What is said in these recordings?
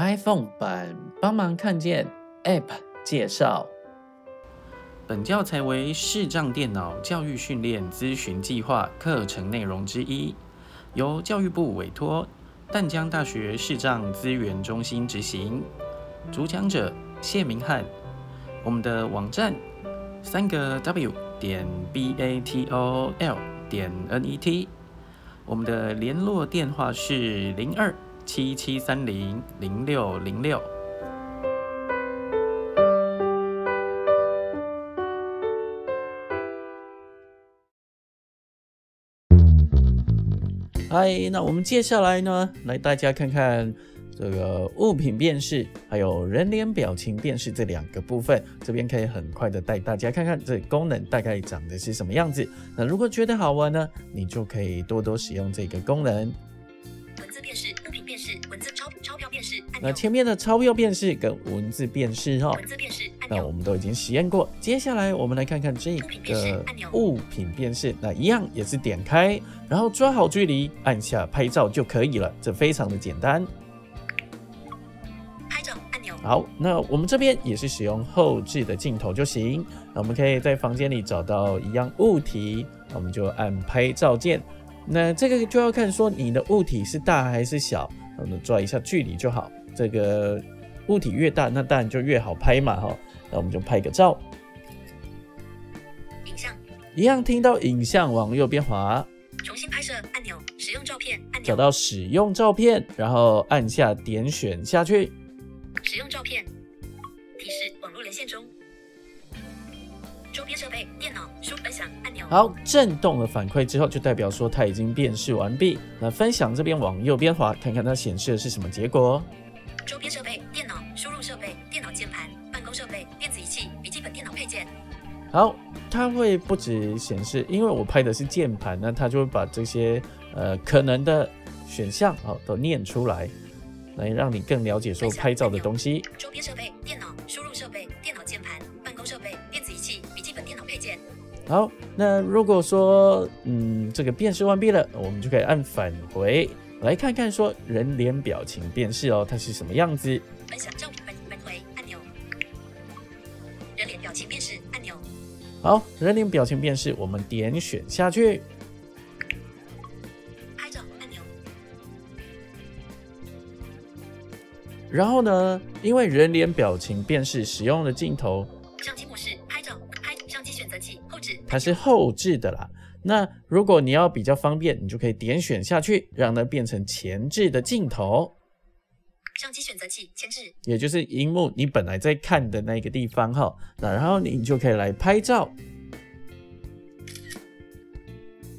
iPhone 版帮忙看见 App 介绍。本教材为视障电脑教育训练咨询计划课程内容之一，由教育部委托淡江大学视障资源中心执行。主讲者谢明翰。我们的网站三个 W 点 B A T O L 点 N E T。我们的联络电话是零二七七三零零六零六。嗨，那我们接下来呢，来大家看看这个物品辨识，还有人脸表情辨识这两个部分。这边可以很快的带大家看看这功能大概长的是什么样子。那如果觉得好玩呢，你就可以多多使用这个功能。那前面的钞票辨识跟文字辨识哈，文字辨识。那我们都已经实验过，接下来我们来看看这个物品辨识，那一样也是点开，然后抓好距离，按下拍照就可以了，这非常的简单。拍照按钮。好，那我们这边也是使用后置的镜头就行。那我们可以在房间里找到一样物体，我们就按拍照键。那这个就要看说你的物体是大还是小，我们抓一下距离就好。这个物体越大，那当然就越好拍嘛，哈。那我们就拍个照，影像。一样听到影像往右边滑，重新拍摄按钮，使用照片按钮，找到使用照片，然后按下点选下去，使用照片，提示网络连线中，周边设备电脑书分享按钮，好，震动的反馈之后就代表说它已经辨识完毕。那分享这边往右边滑，看看它显示的是什么结果，周边设备电脑输入设备电脑键盘。办公设备、电子仪器、笔记本电脑配件。好，它会不止显示，因为我拍的是键盘，那它就会把这些呃可能的选项哦都念出来，来让你更了解说拍照的东西。周边设备、电脑输入设备、电脑键盘、办公设备、电子仪器、笔记本电脑配件。好，那如果说嗯这个辨识完毕了，我们就可以按返回来看看说人脸表情辨识哦，它是什么样子。分享照片。表情辨识按钮，好，人脸表情辨识，我们点选下去。拍照按钮。然后呢，因为人脸表情辨识使用的镜头，相机模式拍照，拍相机选择器后置，它是后置的啦。那如果你要比较方便，你就可以点选下去，让它变成前置的镜头。相机选择器前置，也就是荧幕你本来在看的那个地方哈，那然后你就可以来拍照。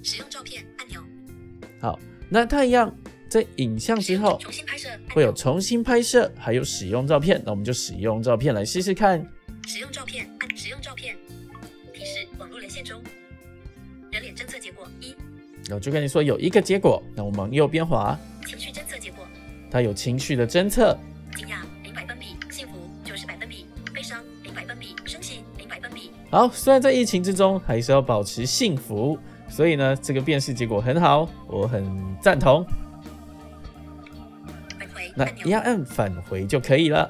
使用照片按钮。好，那它一样在影像之后重新拍摄会有重新拍摄，还有使用照片，那我们就使用照片来试试看。使用照片按使用照片，提示网络连线中，人脸侦测结果一。我就跟你说有一个结果，那我们右边滑。情绪侦测结果。它有情绪的侦测，惊讶零百分比，幸福九十百分比，悲伤零百分比，生气零百分比。好，虽然在疫情之中，还是要保持幸福，所以呢，这个辨识结果很好，我很赞同。返回，那一样按返回就可以了。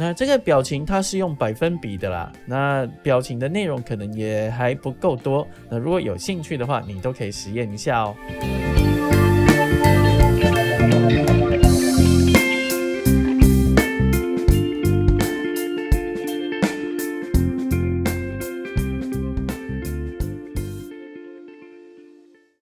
那这个表情它是用百分比的啦那表情的内容可能也还不够多那如果有兴趣的话你都可以实验一下哦。